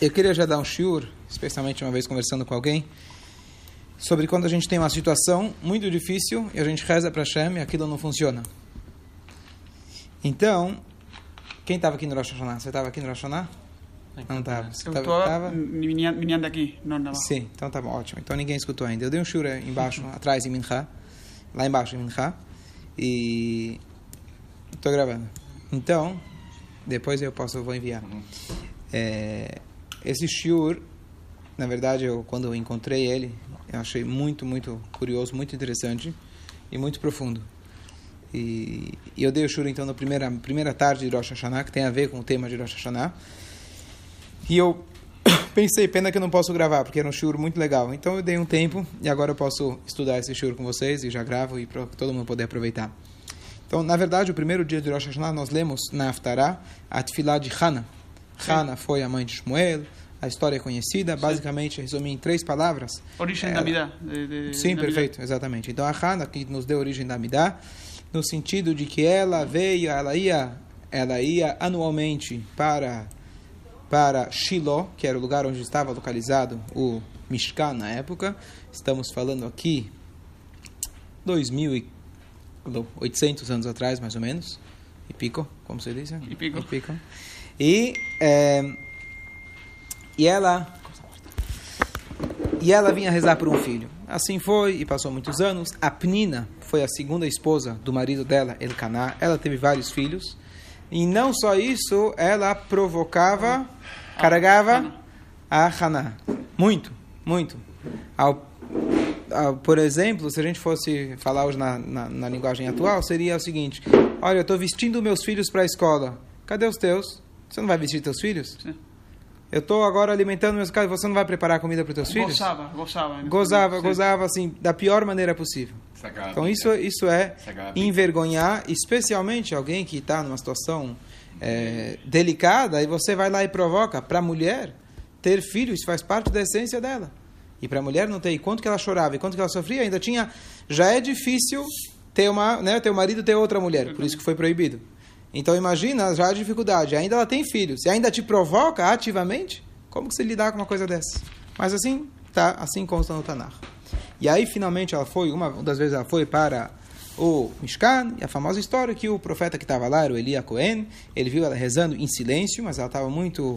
eu queria já dar um shiur, especialmente uma vez conversando com alguém, sobre quando a gente tem uma situação muito difícil e a gente reza para Hashem e aquilo não funciona. Então, quem estava aqui no Rosh Hashanah? Você estava aqui no Rosh Hashanah? Não estava. Você Eu tava, estou tava? viniendo aqui, não andava. Sim, então tá bom, ótimo. Então ninguém escutou ainda. Eu dei um shiur embaixo, atrás em Minha, lá embaixo em Minha, e estou gravando. Então, depois eu posso, eu vou enviar. É, esse shiur, na verdade, eu quando eu encontrei ele, eu achei muito, muito curioso, muito interessante e muito profundo. E, e eu dei o shiur então na primeira primeira tarde de Rosh Hashanah, que tem a ver com o tema de Rosh Hashanah. E eu pensei, pena que eu não posso gravar, porque era um shiur muito legal. Então eu dei um tempo e agora eu posso estudar esse shiur com vocês e já gravo e para todo mundo poder aproveitar. Então, na verdade, o primeiro dia de Rosh Hashanah nós lemos na Haftarah a Tfilah de Hannah. Hannah foi a mãe de Shmuel, a história é conhecida, basicamente resumir em três palavras. Origem da de, Sim, da perfeito, exatamente. Então a Hannah que nos deu origem da Midah, no sentido de que ela veio, ela ia, ela ia anualmente para para Shiloh, que era o lugar onde estava localizado o Mishkan na época. Estamos falando aqui 2.800 anos atrás, mais ou menos. E pico, como você disse? E pico. E pico. E, eh, e ela e ela vinha rezar por um filho. Assim foi e passou muitos anos. A Pnina foi a segunda esposa do marido dela, Elcaná. Ela teve vários filhos. E não só isso, ela provocava, carregava a Haná. Muito, muito. Ao, ao- por exemplo, se a gente fosse falar hoje na, na, na linguagem atual, seria o seguinte: Olha, eu estou vestindo meus filhos para a escola. Cadê os teus? Você não vai vestir teus filhos? Sim. Eu estou agora alimentando meus filhos. Você não vai preparar comida para os teus filhos? Gozava, gozava. Gozava, Sim. gozava assim, da pior maneira possível. Então isso, isso é envergonhar, especialmente alguém que está numa situação é, delicada e você vai lá e provoca. Para a mulher, ter filho, isso faz parte da essência dela. E para a mulher não ter, e quanto que ela chorava, e quanto que ela sofria, ainda tinha, já é difícil ter uma, né, ter o marido ter outra mulher, por isso que foi proibido. Então imagina já a dificuldade, ainda ela tem filhos, e ainda te provoca ativamente, como que você lidar com uma coisa dessa? Mas assim, tá, assim consta no Tanakh. E aí, finalmente, ela foi, uma das vezes ela foi para o Mishkan, e a famosa história que o profeta que estava lá era o Elia Cohen, ele viu ela rezando em silêncio, mas ela estava muito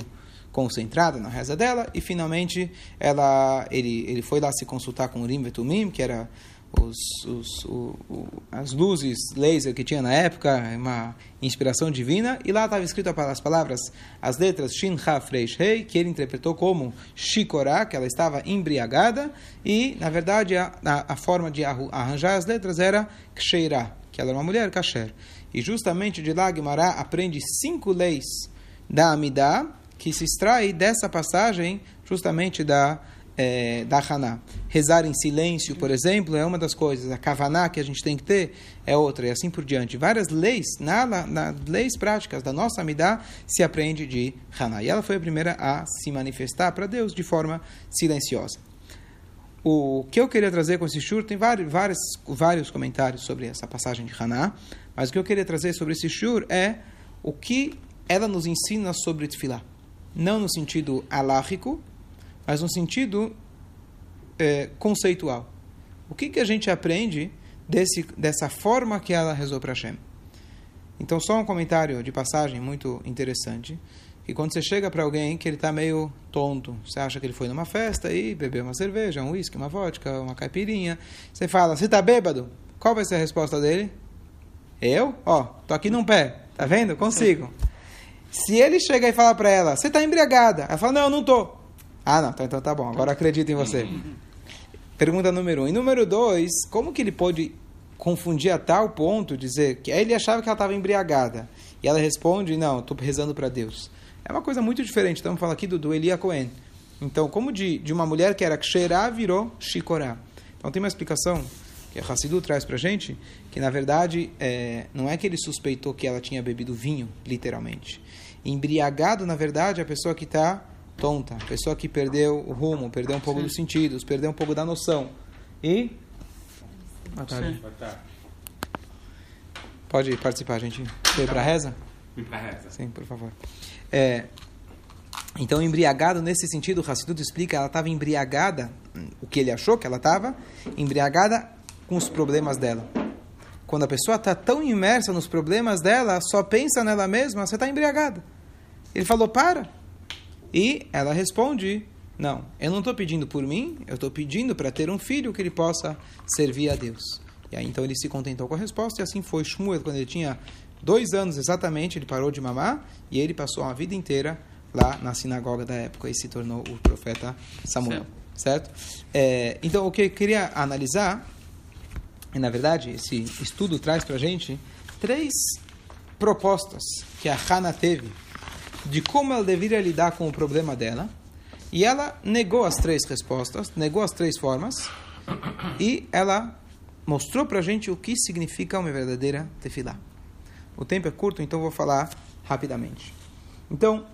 concentrada na reza dela, e finalmente ela, ele, ele foi lá se consultar com o Urim Vetumim, que era os, os, o, o, as luzes laser que tinha na época, uma inspiração divina, e lá estava escrito as palavras, as letras Shin Haf Reish Rei, que ele interpretou como Shikorá, que ela estava embriagada, e na verdade a, a, a forma de arranjar as letras era Ksheirá, que ela era uma mulher kasher. E justamente de lá aprende cinco leis da Amidah, que se extrai dessa passagem justamente da eh, da Haná. Rezar em silêncio, por exemplo, é uma das coisas. A Kavaná que a gente tem que ter é outra, e assim por diante. Várias leis, na, na, na leis práticas da nossa Amidah, se aprende de Haná. E ela foi a primeira a se manifestar para Deus de forma silenciosa. O que eu queria trazer com esse shur, tem vários, vários, vários comentários sobre essa passagem de Haná, mas o que eu queria trazer sobre esse shur é o que ela nos ensina sobre Tfilah. Não no sentido alágico, mas no sentido eh, conceitual. O que, que a gente aprende desse, dessa forma que ela rezou para Hashem? Então, só um comentário de passagem muito interessante. Que quando você chega para alguém que ele está meio tonto, você acha que ele foi numa festa e bebeu uma cerveja, um uísque, uma vodka, uma caipirinha, você fala, você está bêbado? Qual vai ser a resposta dele? Eu? Ó, tô aqui num pé, tá vendo? Consigo. Se ele chega e fala para ela, você está embriagada, ela fala, não, eu não tô. Ah, não, então, então tá bom, agora acredito em você. Pergunta número um. E número dois, como que ele pode confundir a tal ponto, dizer que ele achava que ela estava embriagada, e ela responde, não, estou rezando para Deus. É uma coisa muito diferente, estamos falando aqui do, do Elia Cohen. Então, como de, de uma mulher que era Ksherá virou Shikorá. Então, tem uma explicação que a Hassidu traz para gente, que na verdade é, não é que ele suspeitou que ela tinha bebido vinho, literalmente. Embriagado, na verdade, é a pessoa que está tonta, a pessoa que perdeu o rumo, perdeu um pouco Sim. dos sentidos, perdeu um pouco da noção. E. Boa tarde. Sim. Boa tarde. Pode participar, gente. Foi para reza? Vim pra reza. Sim, por favor. É, Então, embriagado nesse sentido, o Hassidut explica, ela estava embriagada, o que ele achou que ela estava, embriagada com os problemas dela. Quando a pessoa está tão imersa nos problemas dela, só pensa nela mesma, você está embriagada. Ele falou, para. E ela responde, não, eu não estou pedindo por mim, eu estou pedindo para ter um filho que ele possa servir a Deus. E aí então ele se contentou com a resposta, e assim foi Shmuel, quando ele tinha dois anos exatamente, ele parou de mamar, e ele passou a vida inteira lá na sinagoga da época e se tornou o profeta Samuel. Certo? É, então, o que eu queria analisar, e na verdade, esse estudo traz para a gente três propostas que a Hannah teve de como ela deveria lidar com o problema dela, e ela negou as três respostas, negou as três formas, e ela mostrou para a gente o que significa uma verdadeira tefilá. O tempo é curto, então vou falar rapidamente. Então,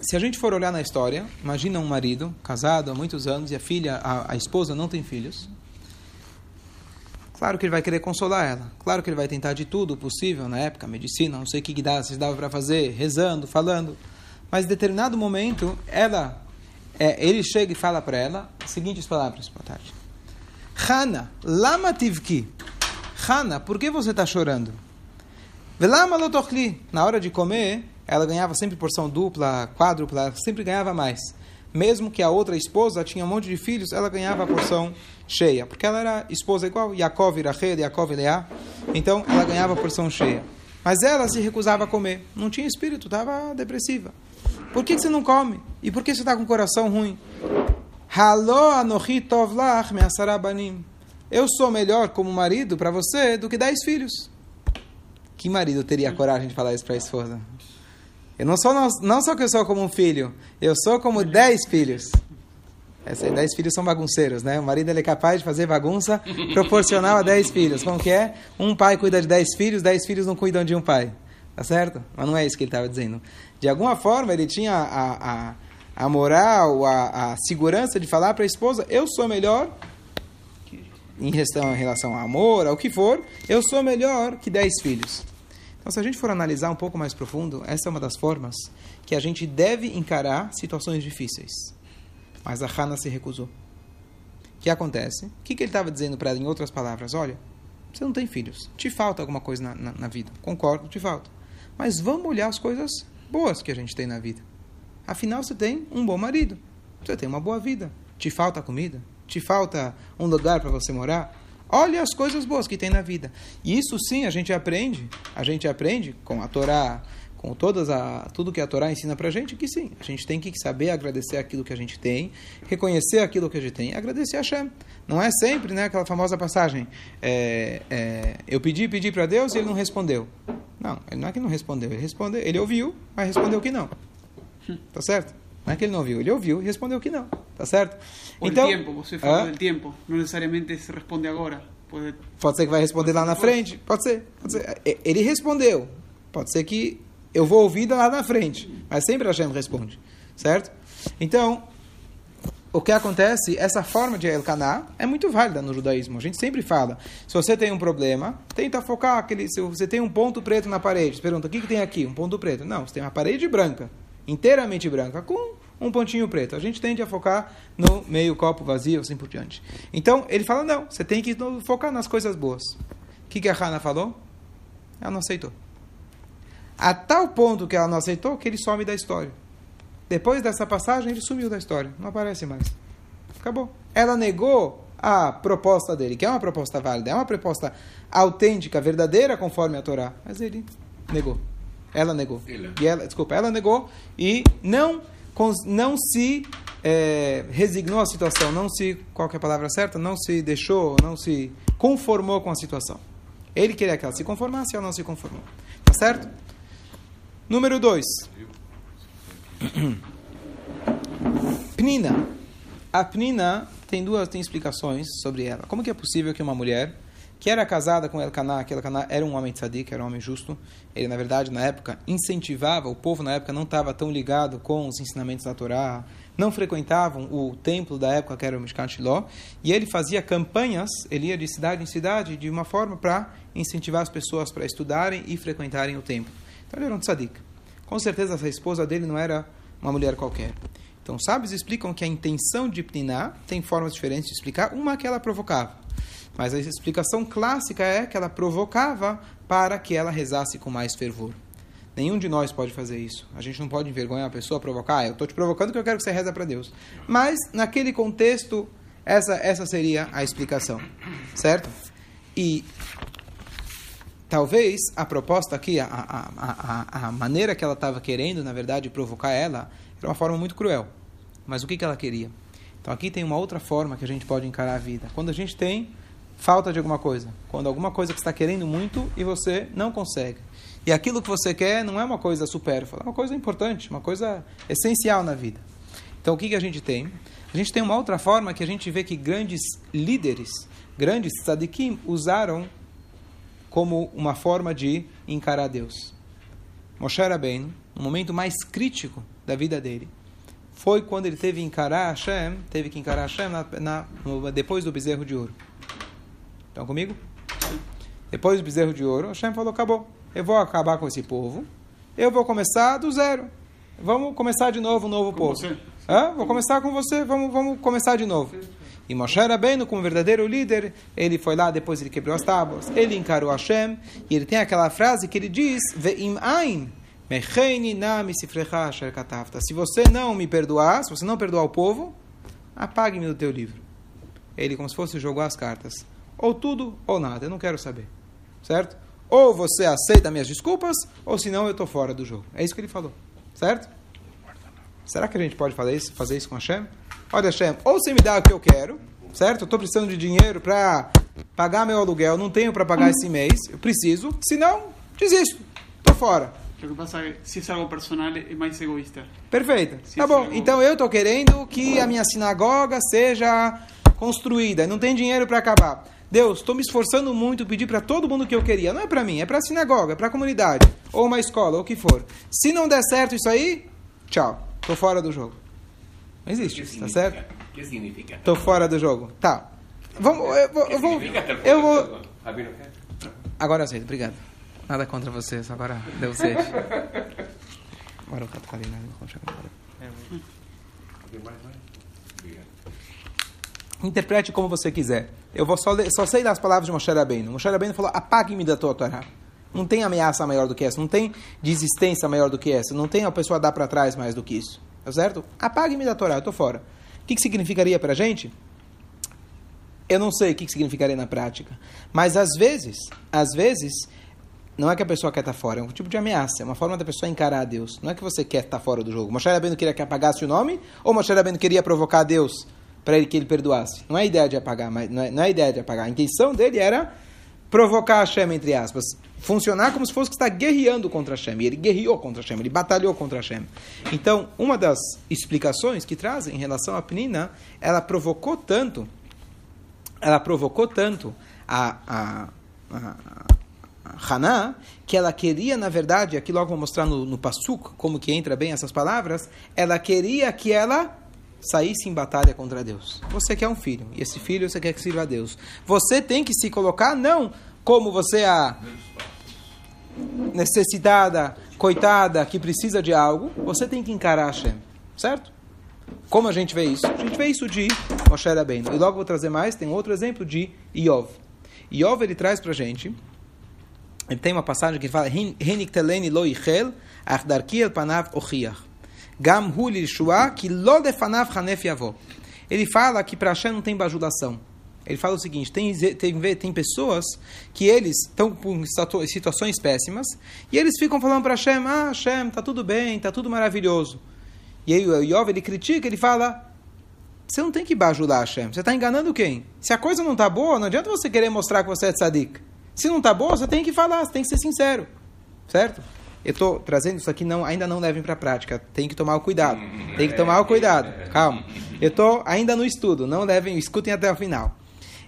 se a gente for olhar na história, imagina um marido casado há muitos anos e a filha, a, a esposa não tem filhos. Claro que ele vai querer consolar ela. Claro que ele vai tentar de tudo possível na época, medicina, não sei o que, dá, se dava para fazer, rezando, falando. Mas em determinado momento, ela, é, ele chega e fala para ela as seguintes palavras. Boa tarde. Hana, lama tivki. Hana, por que você está chorando? Velama lotochli. Na hora de comer, ela ganhava sempre porção dupla, quádrupla, sempre ganhava mais. Mesmo que a outra esposa tinha um monte de filhos, ela ganhava a porção cheia. Porque ela era esposa igual, Yaakov Rachel, Yaakov e Leá. Então, ela ganhava a porção cheia. Mas ela se recusava a comer. Não tinha espírito, estava depressiva. Por que, você não come? E por que você está com o coração ruim? Eu sou melhor como marido para você do que dez filhos. Que marido teria coragem de falar isso para a esposa? Eu não sou não, não só que eu sou como um filho, eu sou como dez filhos. Essa, dez filhos são bagunceiros, né? O marido ele é capaz de fazer bagunça proporcional a dez filhos. Como que é? Um pai cuida de dez filhos, dez filhos não cuidam de um pai. Tá certo? Mas não é isso que ele estava dizendo. De alguma forma, ele tinha a, a, a moral, a, a segurança de falar para a esposa: eu sou melhor em relação, em relação ao amor, ao que for, eu sou melhor que dez filhos. Então, se a gente for analisar um pouco mais profundo, essa é uma das formas que a gente deve encarar situações difíceis. Mas a Hannah se recusou. O que acontece? O que, que ele estava dizendo para ela, em outras palavras? Olha, você não tem filhos, te falta alguma coisa na, na, na vida. Concordo, te falta. Mas vamos olhar as coisas boas que a gente tem na vida. Afinal, você tem um bom marido, você tem uma boa vida. Te falta comida? Te falta um lugar para você morar? Olha as coisas boas que tem na vida. E isso sim a gente aprende. A gente aprende com a Torá, com todas a, tudo que a Torá ensina para gente, que sim, a gente tem que saber agradecer aquilo que a gente tem, reconhecer aquilo que a gente tem agradecer a Hashem. Não é sempre né, aquela famosa passagem, é, é, eu pedi, pedi para Deus e ele não respondeu. Não, não é que não respondeu, ele respondeu, ele ouviu, mas respondeu que não. Tá certo? Não é que ele não ouviu, ele ouviu e respondeu que não. Tá certo? O então, tempo, você falou ah, do tempo. Não necessariamente se responde agora. Pode, pode ser que vai responder lá na frente. Pode ser, pode ser. Ele respondeu. Pode ser que eu vou ouvir lá na frente. Mas sempre a Hashem responde. Certo? Então, o que acontece, essa forma de Elkaná é muito válida no judaísmo. A gente sempre fala, se você tem um problema, tenta focar aquele, se você tem um ponto preto na parede, pergunta, o que, que tem aqui? Um ponto preto. Não, você tem uma parede branca inteiramente branca, com um pontinho preto. A gente tende a focar no meio copo vazio, assim por diante. Então, ele fala, não, você tem que focar nas coisas boas. O que, que a Hannah falou? Ela não aceitou. A tal ponto que ela não aceitou, que ele some da história. Depois dessa passagem, ele sumiu da história. Não aparece mais. Acabou. Ela negou a proposta dele, que é uma proposta válida, é uma proposta autêntica, verdadeira, conforme a Torá. Mas ele negou. Ela negou. E ela, desculpa, ela negou e não, não se é, resignou à situação, não se, qual é a palavra certa? Não se deixou, não se conformou com a situação. Ele queria que ela se conformasse, ela não se conformou. Tá certo? Número 2. Pnina. A Pnina tem duas tem explicações sobre ela. Como que é possível que uma mulher que era casada com Elkanah, que Elkanah era um homem tzadik, era um homem justo. Ele, na verdade, na época, incentivava, o povo na época não estava tão ligado com os ensinamentos da Torá, não frequentavam o templo da época, que era o Mishkan Shiloh, e ele fazia campanhas, ele ia de cidade em cidade, de uma forma para incentivar as pessoas para estudarem e frequentarem o templo. Então ele era um tzadik. Com certeza essa esposa dele não era uma mulher qualquer. Então, sábios explicam que a intenção de Pniná tem formas diferentes de explicar. Uma que ela provocava. Mas a explicação clássica é que ela provocava para que ela rezasse com mais fervor. Nenhum de nós pode fazer isso. A gente não pode envergonhar a pessoa, provocar. Ah, eu estou te provocando que eu quero que você reza para Deus. Mas, naquele contexto, essa, essa seria a explicação. Certo? E talvez a proposta aqui, a, a, a, a maneira que ela estava querendo, na verdade, provocar ela, era uma forma muito cruel. Mas o que, que ela queria? Então aqui tem uma outra forma que a gente pode encarar a vida. Quando a gente tem falta de alguma coisa. Quando alguma coisa que está querendo muito e você não consegue. E aquilo que você quer não é uma coisa supérflua, é uma coisa importante, uma coisa essencial na vida. Então o que, que a gente tem? A gente tem uma outra forma que a gente vê que grandes líderes, grandes tzadikim, usaram como uma forma de encarar Deus. Moshe Rabbeinu, no momento mais crítico da vida dele, foi quando ele teve que encarar Hashem, teve que encarar Hashem na, na, depois do bezerro de ouro. Estão comigo? Depois do bezerro de ouro, Hashem falou: acabou. Eu vou acabar com esse povo. Eu vou começar do zero. Vamos começar de novo um novo com povo. Você? Vou começar com você. Vamos, vamos começar de novo. E Moshe Rabbeinu, como verdadeiro líder, ele foi lá, depois ele quebrou as tábuas, ele encarou Hashem, e ele tem aquela frase que ele diz, Ve'im ain, se você não me perdoar, se você não perdoar o povo, apague-me do teu livro. Ele, como se fosse, jogou as cartas. Ou tudo ou nada, eu não quero saber. Certo? Ou você aceita minhas desculpas, ou senão eu estou fora do jogo. É isso que ele falou. Certo? Será que a gente pode fazer isso, fazer isso com Hashem? Olha, Hashem, ou você me dá o que eu quero, certo? Eu estou precisando de dinheiro para pagar meu aluguel, não tenho para pagar esse mês, eu preciso, senão, desisto, estou fora. O que passa é que se é algo personal é mais egoísta. Perfeito. Se tá bom. Algo... Então eu estou querendo que a minha sinagoga seja construída. Não tem dinheiro para acabar. Deus, estou me esforçando muito pedir para todo mundo o que eu queria. Não é para mim, é para a sinagoga, é para a comunidade, ou uma escola, ou o que for. Se não der certo isso aí, tchau. Estou fora do jogo. Não existe isso, tá certo? O que significa? Estou fora do jogo. Tá. Vamos, eu vou. Eu vou, eu vou agora aceito, obrigado. Nada contra vocês, agora deu sede. Agora o Catarina Interprete como você quiser. Eu vou só, ler, só sei das palavras de Moshe Rabbeinu. Moshe Rabbeinu falou, apague-me da tua Torá. Não tem ameaça maior do que essa. Não tem desistência maior do que essa. Não tem a pessoa dar para trás mais do que isso. Tá certo? Apague-me da Torá, eu estou fora. O que, que significaria para a gente? Eu não sei o que, que significaria na prática. Mas às vezes, às vezes, não é que a pessoa quer estar fora, é um tipo de ameaça, é uma forma da pessoa encarar a Deus. Não é que você quer estar fora do jogo. Moshe Rabbeinu queria que apagasse o nome, ou Moshe Rabbeinu queria provocar Deus para ele que ele perdoasse. Não é a ideia de apagar, mas não é, não é a ideia de apagar. A intenção dele era provocar Hashem, entre aspas. Funcionar como se fosse que está guerreando contra Hashem. E ele guerreou contra Hashem, ele batalhou contra Hashem. Então, uma das explicações que trazem em relação à Penina, ela provocou tanto, ela provocou tanto a, a, a Haná, que ela queria, na verdade, aqui logo vou mostrar no, no Passuk, como que entra bem essas palavras, ela queria que ela saísse em batalha contra Deus. Você quer um filho, e esse filho você quer que sirva a Deus. Você tem que se colocar, não como você é a necessitada, coitada, que precisa de algo, você tem que encarar Hashem, certo? Como a gente vê isso? A gente vê isso de Moshe Rabbeinu. E logo vou trazer mais, tem outro exemplo de Iov. Iov, ele traz para a gente ele tem uma passagem que fala Hinikteleni lo ichel, panav ochiach. Gam hu lishua ki lo defanav hanef yavo. Ele fala que para Hashem não tem bajulação. Ele fala o seguinte: tem, tem, tem pessoas que eles estão com situações péssimas e eles ficam falando para Hashem: Ah, Hashem, tá tudo bem, tá tudo maravilhoso. E aí o Yov ele critica, ele fala: Você não tem que bajular Hashem, você está enganando quem? Se a coisa não está boa, não adianta você querer mostrar que você é tzadik. Se não está boa, você tem que falar, você tem que ser sincero. Certo? Eu estou trazendo isso aqui, não, ainda não levem para a prática. Tem que tomar o cuidado. Tem que tomar o cuidado. Calma. Eu estou ainda no estudo. Não levem, escutem até o final.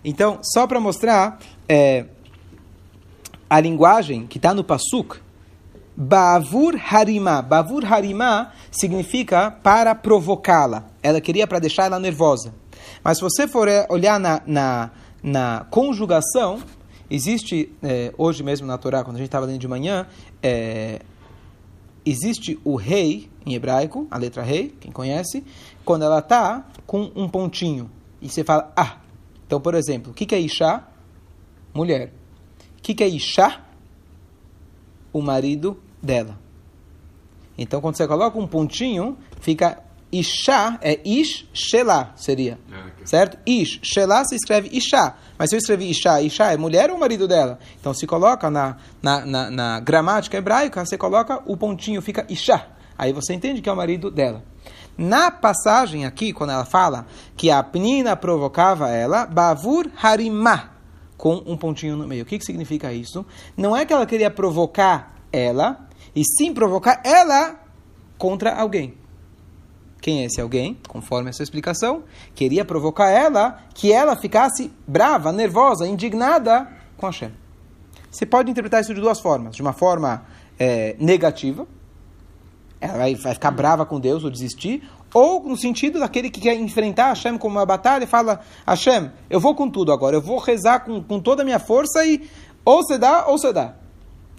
Então, só para mostrar é, a linguagem que está no Pasuk, Bavur Harima. Bavur Harima significa para provocá-la. Ela queria para deixar ela nervosa. Mas se você for é, olhar na, na, na conjugação, Existe, é, hoje mesmo na Torá, quando a gente estava lendo de manhã, é, existe o rei, em hebraico, a letra rei, quem conhece, quando ela está com um pontinho. E você fala, ah. Então, por exemplo, o que, que é Isha? Mulher. O que, que é Isha? O marido dela. Então, quando você coloca um pontinho, fica Isha, é Ish Shelah, seria. É, certo? Ish Shelah se escreve Isha. Mas se eu escrevi Isha, Isha é mulher ou marido dela? Então, se coloca na, na, na, na gramática hebraica, você coloca o pontinho, fica Isha. Aí você entende que é o marido dela. Na passagem aqui, quando ela fala que a penina provocava ela, Bavur Harimah, com um pontinho no meio. O que, que significa isso? Não é que ela queria provocar ela, e sim provocar ela contra alguém. Quem é esse alguém? Conforme essa explicação, queria provocar ela que ela ficasse brava, nervosa, indignada com Hashem. Você pode interpretar isso de duas formas. De uma forma é, negativa, ela vai, vai ficar brava com Deus ou desistir, ou no sentido daquele que quer enfrentar Hashem como uma batalha e fala: Hashem, eu vou com tudo agora, eu vou rezar com, com toda a minha força e ou você dá ou você dá.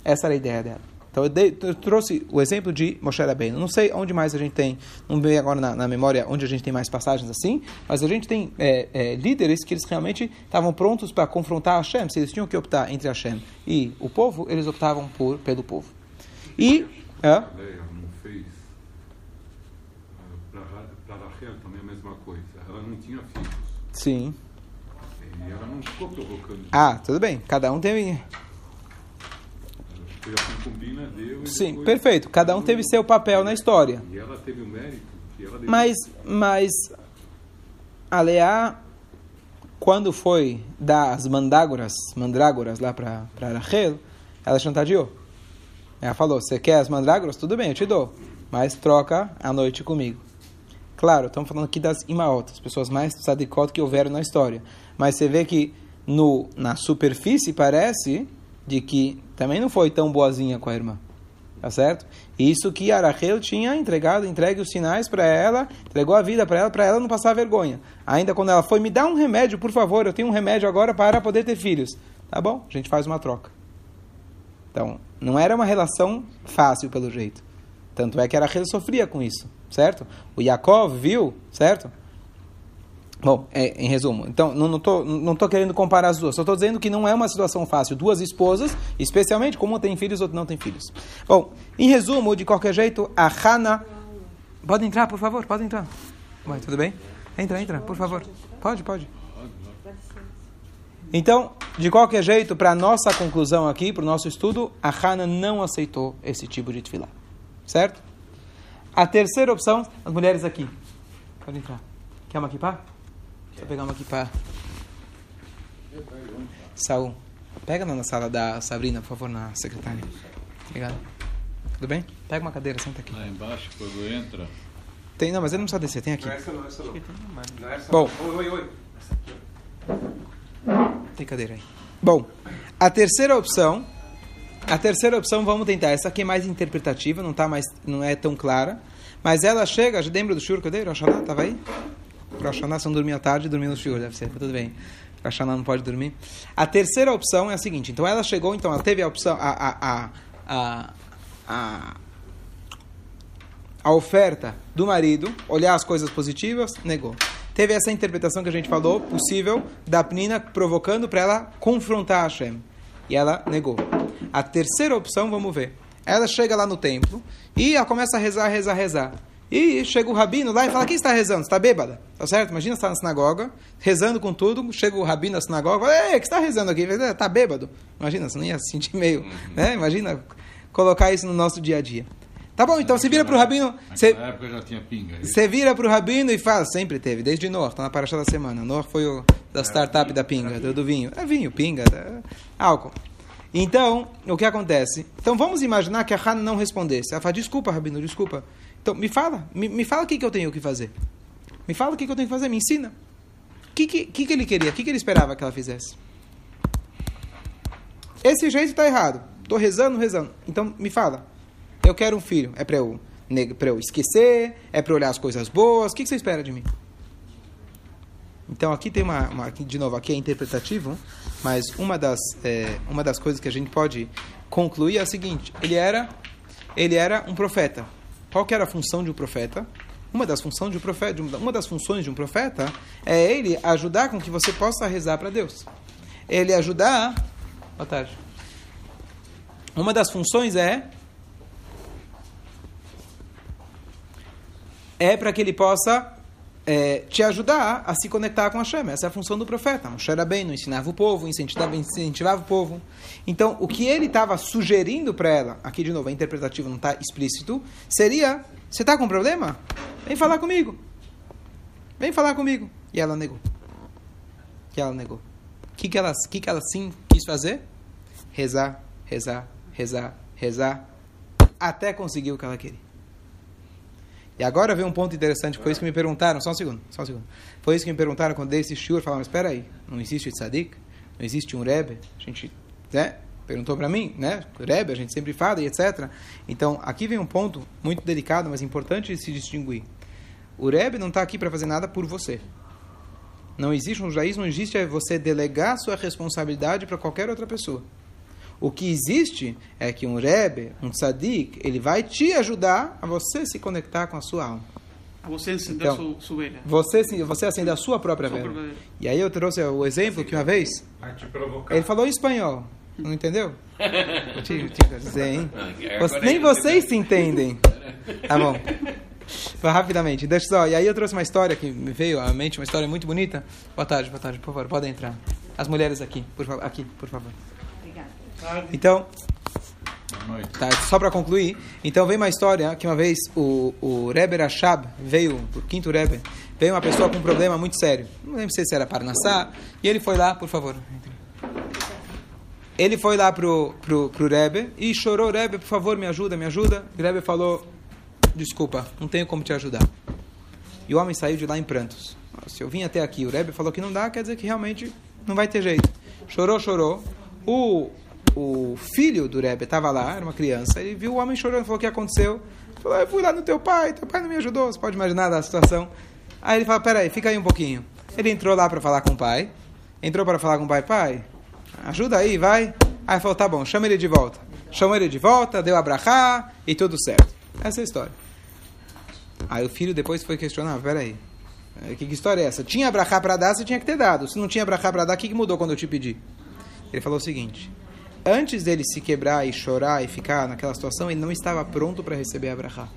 Essa era a ideia dela. Então eu, dei, eu, trouxe o exemplo de Moshe Rabbeinu. Não sei onde mais a gente tem, não veio agora na, na, memória onde a gente tem mais passagens assim, mas a gente tem é, é, líderes que eles realmente estavam prontos para confrontar Hashem. Se eles tinham que optar entre Hashem e o povo, eles optavam por, pelo povo. E... É, tinha filhos. Sim. E ela não ficou provocando. Ah, tudo bem. Cada um teve. Foi a concubina, deu. Sim, perfeito. Cada um teve seu papel na história. E ela teve o mérito. Mas, mas. A Leá, quando foi dar as mandágoras, mandrágoras lá para Rachel, ela chantageou. Ela falou: Você quer as mandrágoras? Tudo bem, eu te dou. Mas troca a noite comigo. Claro, estamos falando aqui das imaotas, as pessoas mais sadicot que houveram na história. Mas você vê que no, na superfície parece de que também não foi tão boazinha com a irmã. Tá certo? Isso que Arachel tinha entregado, entregue os sinais para ela, entregou a vida para ela, para ela não passar vergonha. Ainda quando ela foi, me dá um remédio, por favor, eu tenho um remédio agora para poder ter filhos. Tá bom, a gente faz uma troca. Então, não era uma relação fácil pelo jeito. Tanto é que Arachel sofria com isso certo? O Yaakov viu, certo? Bom, é, em resumo, então não estou não tô querendo comparar as duas, só estou dizendo que não é uma situação fácil. Duas esposas, especialmente como tem filhos, outro não tem filhos. Bom, em resumo, de qualquer jeito, a Hana. Pode entrar, por favor, pode entrar. Vai, tudo bem? Entra, entra, por favor. Pode, pode. Então, de qualquer jeito, para a nossa conclusão aqui, para o nosso estudo, a Hana não aceitou esse tipo de tefilá. Certo? A terceira opção, as mulheres aqui. Pode entrar. Quer uma kipá? Deixa eu pegar uma kipá. Saul, pega na sala da Sabrina, por favor, na secretária. Obrigado. Tudo bem? Pega uma cadeira, senta aqui. Lá embaixo, quando entra. Tem, não, mas ele não precisa descer, tem aqui. Não, essa não, essa não. não essa Bom. Oi, oi, oi. Tem cadeira aí. Bom, a terceira opção a terceira opção, vamos tentar. Essa aqui é mais interpretativa, não, tá mais, não é tão clara. Mas ela chega, já lembra do shur que eu dei? Rosh estava aí? Rosh Hashanah, não dormia tarde e dormia no shur, deve ser. Tudo bem. Rosh não pode dormir. A terceira opção é a seguinte. Então ela chegou, então ela teve a opção, a, a, a, a, a, a oferta do marido, olhar as coisas positivas, negou. Teve essa interpretação que a gente falou, possível, da Pnina provocando para ela confrontar Hashem. E ela negou. A terceira opção, vamos ver. Ela chega lá no templo e ela começa a rezar, rezar, rezar. E chega o rabino lá e fala: Quem está rezando? Está bêbada? Tá certo? Imagina estar na sinagoga, rezando com tudo. Chega o rabino na sinagoga e fala: Ei, que está rezando aqui? Está bêbado? Imagina, você não ia se sentir meio. Uhum. Né? Imagina colocar isso no nosso dia a dia. Tá bom, então você vira para o rabino. Você, época já tinha pinga. É você vira para o rabino e fala: Sempre teve, desde Noor, está na paraxá da semana. Noor foi o da startup da pinga, do, do vinho. É vinho, pinga, é álcool. Então, o que acontece? Então, vamos imaginar que a Hannah não respondesse. Ela fala, desculpa, Rabino, desculpa. Então, me fala, me, me fala o que, que eu tenho que fazer. Me fala o que, que eu tenho que fazer, me ensina. O que, que, que, que ele queria? O que, que ele esperava que ela fizesse? Esse jeito está errado. Estou rezando, rezando. Então, me fala. Eu quero um filho. É para eu, eu esquecer? É para olhar as coisas boas? O que, que você espera de mim? Então aqui tem uma, uma de novo, aqui é interpretativo, mas uma das, é, uma das coisas que a gente pode concluir é a seguinte: ele era, ele era um profeta. Qual que era a função de um profeta? Uma das funções de um profeta, uma das funções de um profeta é ele ajudar com que você possa rezar para Deus. Ele ajudar. Boa tarde. Uma das funções é é para que ele possa é, te ajudar a se conectar com a Hashem. Essa é a função do profeta. Moshe bem, não ensinava o povo, incentivava, incentivava o povo. Então, o que ele estava sugerindo para ela, aqui de novo, a interpretativa não está explícito, seria: você está com problema? Vem falar comigo. Vem falar comigo. E ela negou. E ela negou. O que, que, ela, que, que ela sim quis fazer? Rezar, rezar, rezar, rezar, até conseguir o que ela queria. E agora vem um ponto interessante, foi isso que me perguntaram, só um segundo, só um segundo. Foi isso que me perguntaram quando dei esse shiur, falaram, espera aí, não existe tzadik? Não existe um Rebbe? A gente, né, perguntou para mim, né, Rebbe, a gente sempre fala e etc. Então, aqui vem um ponto muito delicado, mas importante de se distinguir. O Rebbe não está aqui para fazer nada por você. Não existe um judaísmo, existe você delegar sua responsabilidade para qualquer outra pessoa. O que existe é que um Rebbe, um tzadik, ele vai te ajudar a você se conectar com a sua alma. Você acender então, sua, sua vela. Você, você acender a sua própria. Própria... E aí eu trouxe o exemplo que uma vez... Ele falou em espanhol. Não entendeu? Hein? Você, nem vocês se entendem. Tá bom. Vai rapidamente. Deixa só. E aí eu trouxe uma história que me veio à mente, uma história muito bonita. Boa tarde, boa tarde, por favor, podem entrar. As mulheres aqui, por favor, aqui, por favor. Então, tá, só para concluir, então vem uma história que uma vez o, o Rebbe Rashab veio, o quinto Rebbe, veio uma pessoa com um problema muito sério. Não lembro se era Parnassá, e ele foi lá, por favor. Ele foi lá pro, pro, pro Rebbe e chorou, Rebbe, por favor, me ajuda, me ajuda. O Rebbe falou, desculpa, não tenho como te ajudar. E o homem saiu de lá em prantos. Se eu vim até aqui, o Rebbe falou que não dá, quer dizer que realmente não vai ter jeito. Chorou, chorou. O o filho do Rebbe estava lá, era uma criança, ele viu o homem chorando, falou o que aconteceu. Falou, eu fui lá no teu pai, teu pai não me ajudou, você pode imaginar a situação. Aí ele falou, peraí, fica aí um pouquinho. Ele entrou lá para falar com o pai, entrou para falar com o pai, pai, ajuda aí, vai. Aí ele falou, tá bom, chama ele de volta. Chamou ele de volta, deu abrahá e tudo certo. Essa é a história. Aí o filho depois foi questionar, peraí, eh, que, que história é essa? Tinha abrahá para dar, você tinha que ter dado. Se não tinha abrahá para dar, o que, que mudou quando eu te pedi? Ele falou o seguinte, antes dele se quebrar e chorar e ficar naquela situação, ele não estava pronto para receber a brachá.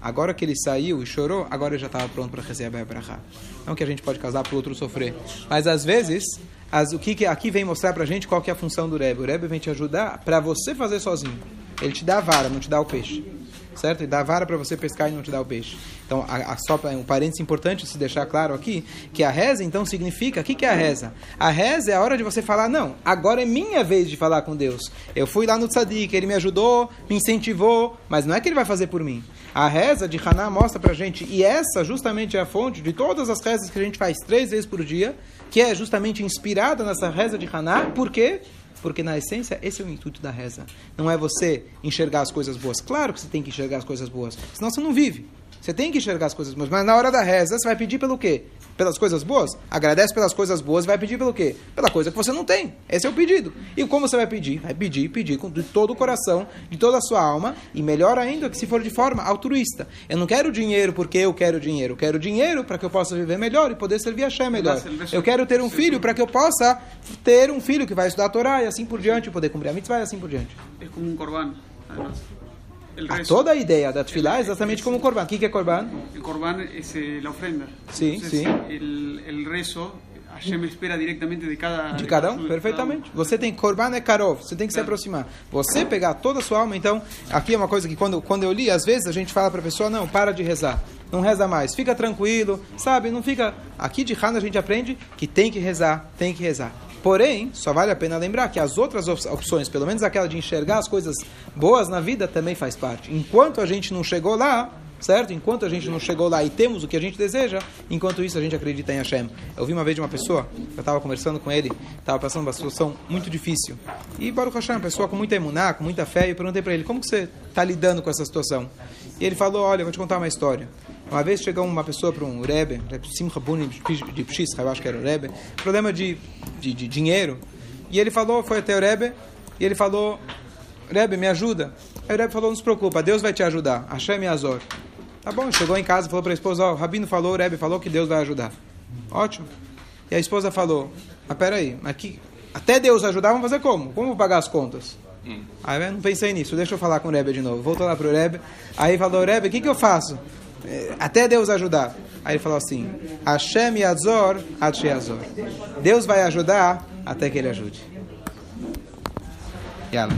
Agora que ele saiu e chorou, agora ele já estava pronto para receber a brachá. Não que a gente pode casar para o outro sofrer. Mas às vezes, as, o que aqui vem mostrar para a gente qual que é a função do Rebbe. O Rebbe vem te ajudar para você fazer sozinho. Ele te dá a vara, não te dá o peixe certo? E dá vara para você pescar e não te dá o peixe. Então, a, a, só um parênteses importante se deixar claro aqui, que a reza então significa, o que, que é a reza? A reza é a hora de você falar, não, agora é minha vez de falar com Deus. Eu fui lá no tzadik, ele me ajudou, me incentivou, mas não é que ele vai fazer por mim. A reza de Haná mostra pra gente, e essa justamente é a fonte de todas as rezas que a gente faz três vezes por dia, que é justamente inspirada nessa reza de Haná, por quê? Porque na essência, esse é o intuito da reza. Não é você enxergar as coisas boas. Claro que você tem que enxergar as coisas boas, senão você não vive. Você tem que enxergar as coisas boas, mas na hora da reza você vai pedir pelo quê? Pelas coisas boas? Agradece pelas coisas boas, vai pedir pelo quê? Pela coisa que você não tem. Esse é o pedido. E como você vai pedir? Vai pedir, pedir de todo o coração, de toda a sua alma, e melhor ainda que se for de forma altruísta. Eu não quero dinheiro porque eu quero dinheiro. Eu quero dinheiro para que eu possa viver melhor e poder servir a Shem melhor. Eu quero ter um filho para que eu possa ter um filho que vai estudar a Torá e assim por diante, poder cumprir a mitzvah e assim por diante. É como um corban. A toda a ideia da tefilá é exatamente como o corban. O que é corban? O corban é a ofrenda. Sim, Entonces, sim. O rezo Hashem espera diretamente de cada de cada um, perfeitamente. Você tem korban é karov, você tem que claro. se aproximar. Você pegar toda a sua alma, então, aqui é uma coisa que quando, quando eu li, às vezes a gente fala para a pessoa, não, para de rezar. Não reza mais, fica tranquilo, sabe? Não fica. Aqui de Hana a gente aprende que tem que rezar, tem que rezar. Porém, só vale a pena lembrar que as outras opções, pelo menos aquela de enxergar as coisas boas na vida, também faz parte. Enquanto a gente não chegou lá, certo? Enquanto a gente não chegou lá e temos o que a gente deseja, enquanto isso a gente acredita em Hashem. Eu vi uma vez de uma pessoa, eu estava conversando com ele, estava passando uma situação muito difícil. E Baruch Hashem, pessoa com muita emuná, com muita fé, e eu perguntei para ele, como que você está lidando com essa situação? E ele falou, olha, eu vou te contar uma história. Uma vez chegou uma pessoa para um Rebbe, Simcha Buni de Pshis, eu acho que era o Rebbe, problema de, de, de, dinheiro. E ele falou, foi até o Rebbe, e ele falou, Rebbe, me ajuda. Aí o Rebbe falou, não se preocupa, Deus vai te ajudar. Hashem Azor. Tá bom, chegou em casa, falou para a esposa, ó, o Rabino falou, o Rebbe falou que Deus vai ajudar. Ótimo. E a esposa falou, mas peraí, aqui, até Deus ajudar, vamos fazer como? Como pagar as contas? Hum. Aí eu não pensei nisso, deixa eu falar com o Rebbe de novo. Voltou lá para o Rebbe, aí falou, Rebbe, o que, que eu faço? É, até Deus ajudar. Aí ele falou assim, Hashem Yazor, Azor. Deus vai ajudar até que ele ajude. Yala.